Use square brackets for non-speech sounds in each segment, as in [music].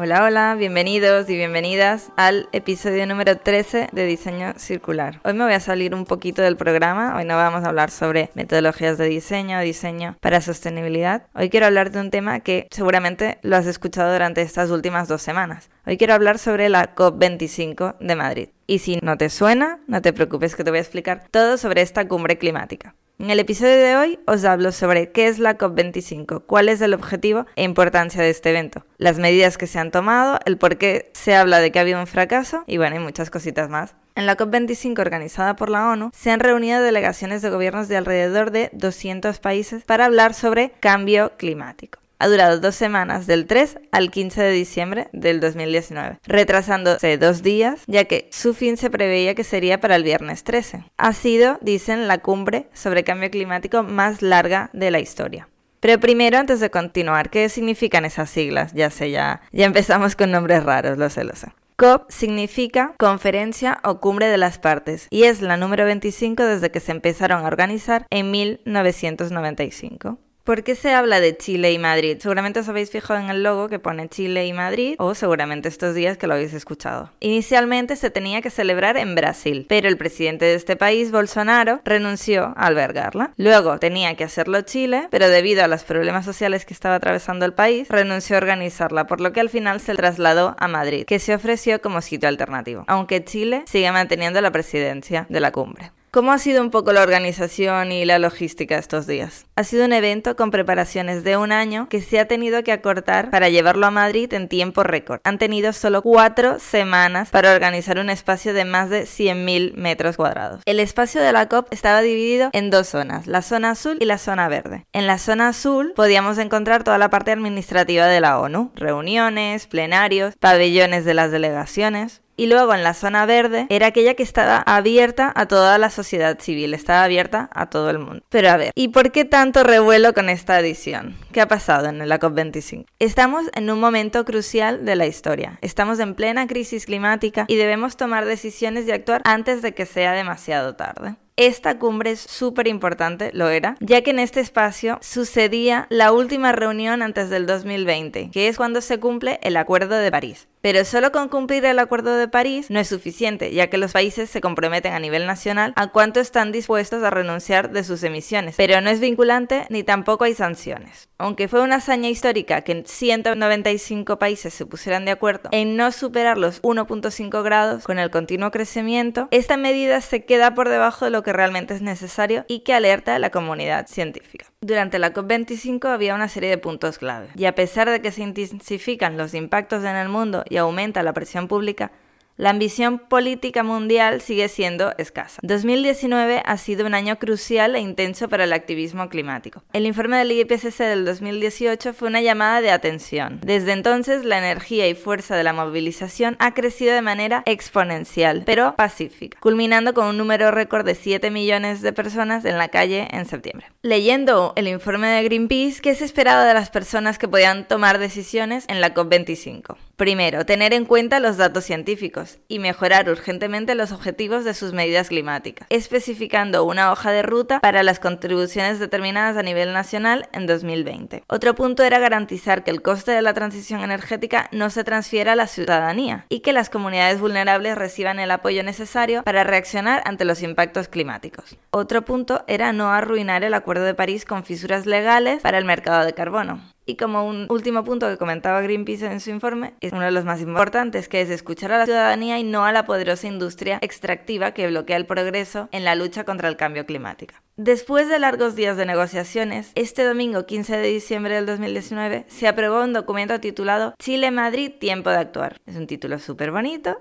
Hola, hola, bienvenidos y bienvenidas al episodio número 13 de Diseño Circular. Hoy me voy a salir un poquito del programa, hoy no vamos a hablar sobre metodologías de diseño, diseño para sostenibilidad. Hoy quiero hablar de un tema que seguramente lo has escuchado durante estas últimas dos semanas. Hoy quiero hablar sobre la COP25 de Madrid. Y si no te suena, no te preocupes que te voy a explicar todo sobre esta cumbre climática. En el episodio de hoy os hablo sobre qué es la COP25, cuál es el objetivo e importancia de este evento, las medidas que se han tomado, el por qué se habla de que ha habido un fracaso y bueno, y muchas cositas más. En la COP25 organizada por la ONU se han reunido delegaciones de gobiernos de alrededor de 200 países para hablar sobre cambio climático ha durado dos semanas, del 3 al 15 de diciembre del 2019, retrasándose dos días, ya que su fin se preveía que sería para el viernes 13. Ha sido, dicen, la cumbre sobre cambio climático más larga de la historia. Pero primero, antes de continuar, ¿qué significan esas siglas? Ya sé, ya, ya empezamos con nombres raros, lo sé, lo sé. COP significa Conferencia o Cumbre de las Partes y es la número 25 desde que se empezaron a organizar en 1995. ¿Por qué se habla de Chile y Madrid? Seguramente os habéis fijado en el logo que pone Chile y Madrid, o seguramente estos días que lo habéis escuchado. Inicialmente se tenía que celebrar en Brasil, pero el presidente de este país, Bolsonaro, renunció a albergarla. Luego tenía que hacerlo Chile, pero debido a los problemas sociales que estaba atravesando el país, renunció a organizarla, por lo que al final se trasladó a Madrid, que se ofreció como sitio alternativo, aunque Chile sigue manteniendo la presidencia de la cumbre. ¿Cómo ha sido un poco la organización y la logística estos días? Ha sido un evento con preparaciones de un año que se ha tenido que acortar para llevarlo a Madrid en tiempo récord. Han tenido solo cuatro semanas para organizar un espacio de más de 100.000 metros cuadrados. El espacio de la COP estaba dividido en dos zonas, la zona azul y la zona verde. En la zona azul podíamos encontrar toda la parte administrativa de la ONU, reuniones, plenarios, pabellones de las delegaciones y luego en la zona verde era aquella que estaba abierta a toda la sociedad civil, estaba abierta a todo el mundo. Pero a ver, ¿y por qué tanto revuelo con esta edición? ¿Qué ha pasado en la COP25? Estamos en un momento crucial de la historia. Estamos en plena crisis climática y debemos tomar decisiones y actuar antes de que sea demasiado tarde. Esta cumbre es súper importante, lo era, ya que en este espacio sucedía la última reunión antes del 2020, que es cuando se cumple el Acuerdo de París. Pero solo con cumplir el Acuerdo de París no es suficiente, ya que los países se comprometen a nivel nacional a cuánto están dispuestos a renunciar de sus emisiones, pero no es vinculante ni tampoco hay sanciones. Aunque fue una hazaña histórica que 195 países se pusieran de acuerdo en no superar los 1.5 grados con el continuo crecimiento, esta medida se queda por debajo de lo que realmente es necesario y que alerta a la comunidad científica. Durante la COP25 había una serie de puntos clave, y a pesar de que se intensifican los impactos en el mundo y aumenta la presión pública, la ambición política mundial sigue siendo escasa. 2019 ha sido un año crucial e intenso para el activismo climático. El informe del IPCC del 2018 fue una llamada de atención. Desde entonces, la energía y fuerza de la movilización ha crecido de manera exponencial, pero pacífica, culminando con un número récord de 7 millones de personas en la calle en septiembre. Leyendo el informe de Greenpeace, ¿qué se esperaba de las personas que podían tomar decisiones en la COP25? Primero, tener en cuenta los datos científicos y mejorar urgentemente los objetivos de sus medidas climáticas, especificando una hoja de ruta para las contribuciones determinadas a nivel nacional en 2020. Otro punto era garantizar que el coste de la transición energética no se transfiera a la ciudadanía y que las comunidades vulnerables reciban el apoyo necesario para reaccionar ante los impactos climáticos. Otro punto era no arruinar el Acuerdo de París con fisuras legales para el mercado de carbono. Y como un último punto que comentaba Greenpeace en su informe, es uno de los más importantes, que es escuchar a la ciudadanía y no a la poderosa industria extractiva que bloquea el progreso en la lucha contra el cambio climático. Después de largos días de negociaciones, este domingo 15 de diciembre del 2019 se aprobó un documento titulado Chile-Madrid, tiempo de actuar. Es un título súper bonito,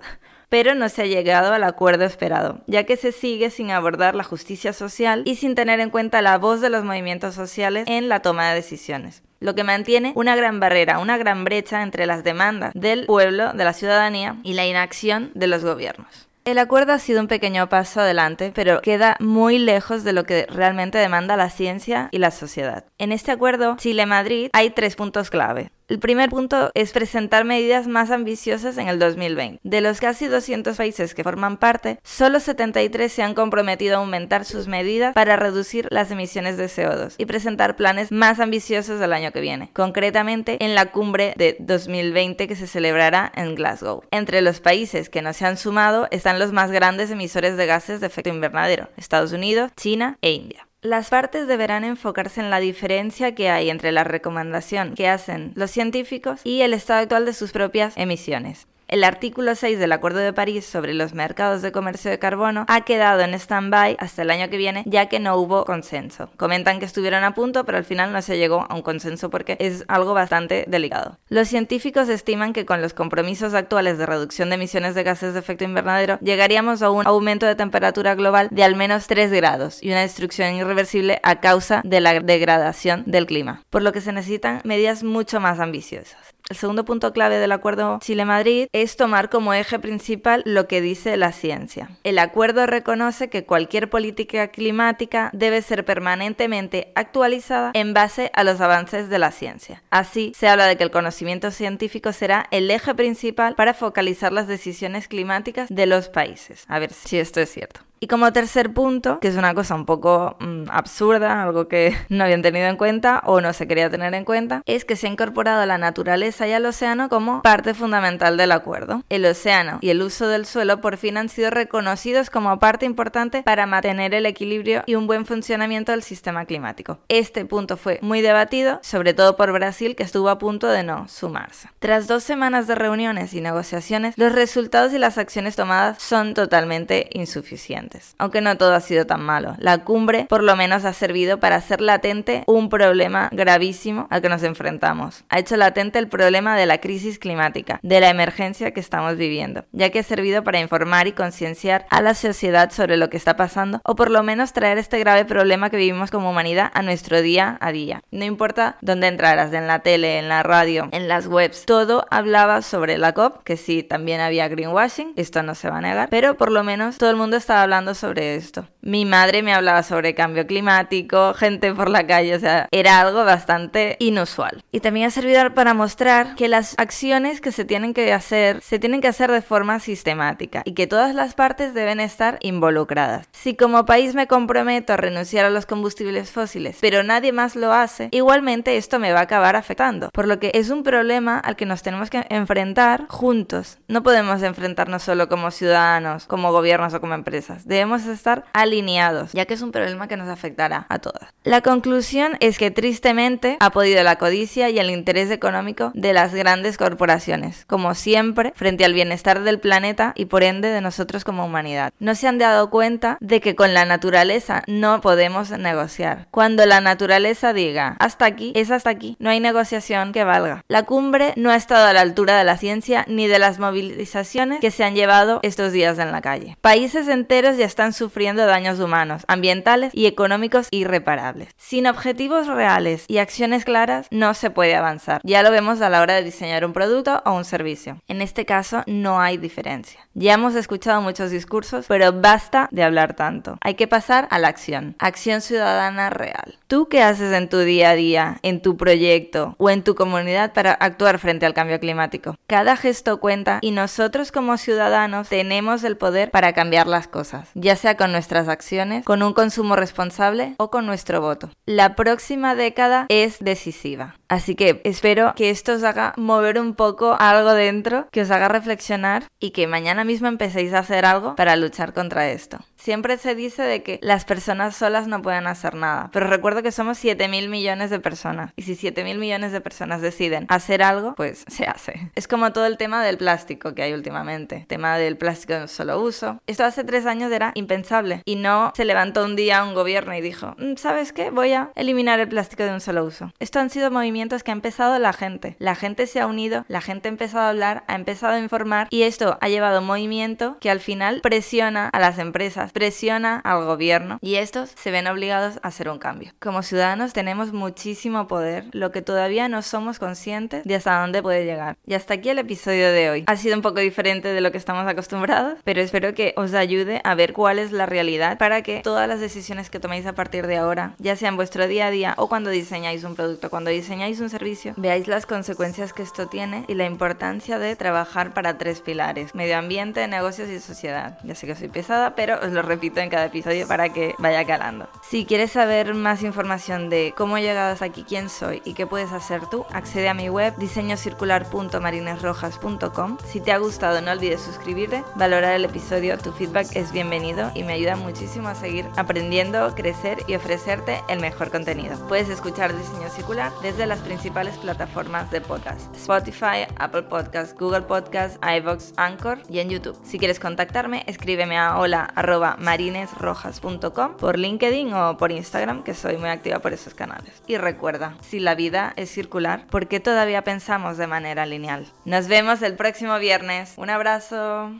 pero no se ha llegado al acuerdo esperado, ya que se sigue sin abordar la justicia social y sin tener en cuenta la voz de los movimientos sociales en la toma de decisiones lo que mantiene una gran barrera, una gran brecha entre las demandas del pueblo, de la ciudadanía y la inacción de los gobiernos. El acuerdo ha sido un pequeño paso adelante, pero queda muy lejos de lo que realmente demanda la ciencia y la sociedad. En este acuerdo Chile-Madrid hay tres puntos clave. El primer punto es presentar medidas más ambiciosas en el 2020. De los casi 200 países que forman parte, solo 73 se han comprometido a aumentar sus medidas para reducir las emisiones de CO2 y presentar planes más ambiciosos del año que viene, concretamente en la cumbre de 2020 que se celebrará en Glasgow. Entre los países que no se han sumado están los más grandes emisores de gases de efecto invernadero, Estados Unidos, China e India. Las partes deberán enfocarse en la diferencia que hay entre la recomendación que hacen los científicos y el estado actual de sus propias emisiones. El artículo 6 del Acuerdo de París sobre los mercados de comercio de carbono ha quedado en stand-by hasta el año que viene ya que no hubo consenso. Comentan que estuvieron a punto pero al final no se llegó a un consenso porque es algo bastante delicado. Los científicos estiman que con los compromisos actuales de reducción de emisiones de gases de efecto invernadero llegaríamos a un aumento de temperatura global de al menos 3 grados y una destrucción irreversible a causa de la degradación del clima, por lo que se necesitan medidas mucho más ambiciosas. El segundo punto clave del acuerdo Chile-Madrid es tomar como eje principal lo que dice la ciencia. El acuerdo reconoce que cualquier política climática debe ser permanentemente actualizada en base a los avances de la ciencia. Así, se habla de que el conocimiento científico será el eje principal para focalizar las decisiones climáticas de los países. A ver si esto es cierto. Y como tercer punto, que es una cosa un poco mm, absurda, algo que [laughs] no habían tenido en cuenta o no se quería tener en cuenta, es que se ha incorporado la naturaleza y al océano como parte fundamental del acuerdo. El océano y el uso del suelo por fin han sido reconocidos como parte importante para mantener el equilibrio y un buen funcionamiento del sistema climático. Este punto fue muy debatido, sobre todo por Brasil, que estuvo a punto de no sumarse. Tras dos semanas de reuniones y negociaciones, los resultados y las acciones tomadas son totalmente insuficientes aunque no todo ha sido tan malo. La cumbre por lo menos ha servido para hacer latente un problema gravísimo al que nos enfrentamos. Ha hecho latente el problema de la crisis climática, de la emergencia que estamos viviendo, ya que ha servido para informar y concienciar a la sociedad sobre lo que está pasando o por lo menos traer este grave problema que vivimos como humanidad a nuestro día a día. No importa dónde entraras, en la tele, en la radio, en las webs, todo hablaba sobre la COP, que sí, también había greenwashing, esto no se va a negar, pero por lo menos todo el mundo estaba hablando sobre esto. Mi madre me hablaba sobre cambio climático, gente por la calle, o sea, era algo bastante inusual. Y también ha servido para mostrar que las acciones que se tienen que hacer, se tienen que hacer de forma sistemática y que todas las partes deben estar involucradas. Si como país me comprometo a renunciar a los combustibles fósiles, pero nadie más lo hace, igualmente esto me va a acabar afectando. Por lo que es un problema al que nos tenemos que enfrentar juntos. No podemos enfrentarnos solo como ciudadanos, como gobiernos o como empresas debemos estar alineados, ya que es un problema que nos afectará a todas. La conclusión es que tristemente ha podido la codicia y el interés económico de las grandes corporaciones, como siempre, frente al bienestar del planeta y por ende de nosotros como humanidad. No se han dado cuenta de que con la naturaleza no podemos negociar. Cuando la naturaleza diga hasta aquí, es hasta aquí, no hay negociación que valga. La cumbre no ha estado a la altura de la ciencia ni de las movilizaciones que se han llevado estos días en la calle. Países enteros ya están sufriendo daños humanos, ambientales y económicos irreparables. Sin objetivos reales y acciones claras no se puede avanzar. Ya lo vemos a la hora de diseñar un producto o un servicio. En este caso no hay diferencia. Ya hemos escuchado muchos discursos, pero basta de hablar tanto. Hay que pasar a la acción. Acción ciudadana real. ¿Tú qué haces en tu día a día, en tu proyecto o en tu comunidad para actuar frente al cambio climático? Cada gesto cuenta y nosotros como ciudadanos tenemos el poder para cambiar las cosas ya sea con nuestras acciones, con un consumo responsable o con nuestro voto. La próxima década es decisiva. Así que espero que esto os haga mover un poco algo dentro, que os haga reflexionar y que mañana mismo empecéis a hacer algo para luchar contra esto. Siempre se dice de que las personas solas no pueden hacer nada, pero recuerdo que somos 7 mil millones de personas y si 7 mil millones de personas deciden hacer algo, pues se hace. Es como todo el tema del plástico que hay últimamente, tema del plástico de un solo uso. Esto hace tres años era impensable y no se levantó un día un gobierno y dijo, mm, ¿sabes qué? Voy a eliminar el plástico de un solo uso. Esto han sido movimientos que ha empezado la gente. La gente se ha unido, la gente ha empezado a hablar, ha empezado a informar y esto ha llevado movimiento que al final presiona a las empresas, presiona al gobierno y estos se ven obligados a hacer un cambio. Como ciudadanos tenemos muchísimo poder, lo que todavía no somos conscientes de hasta dónde puede llegar. Y hasta aquí el episodio de hoy. Ha sido un poco diferente de lo que estamos acostumbrados, pero espero que os ayude a ver cuál es la realidad para que todas las decisiones que toméis a partir de ahora, ya sea en vuestro día a día o cuando diseñáis un producto, cuando diseñáis un servicio, veáis las consecuencias que esto tiene y la importancia de trabajar para tres pilares, medio ambiente, negocios y sociedad. Ya sé que soy pesada, pero os lo repito en cada episodio para que vaya calando. Si quieres saber más información de cómo he llegado hasta aquí, quién soy y qué puedes hacer tú, accede a mi web Si te ha gustado, no olvides suscribirte, valorar el episodio, tu feedback es bienvenido y me ayuda muchísimo a seguir aprendiendo, crecer y ofrecerte el mejor contenido. Puedes escuchar Diseño Circular desde las principales plataformas de podcast: Spotify, Apple Podcasts, Google Podcasts, iVoox, Anchor y en YouTube. Si quieres contactarme, escríbeme a hola@marinesrojas.com por LinkedIn o por Instagram, que soy muy activa por esos canales. Y recuerda, si la vida es circular, ¿por qué todavía pensamos de manera lineal? Nos vemos el próximo viernes. Un abrazo.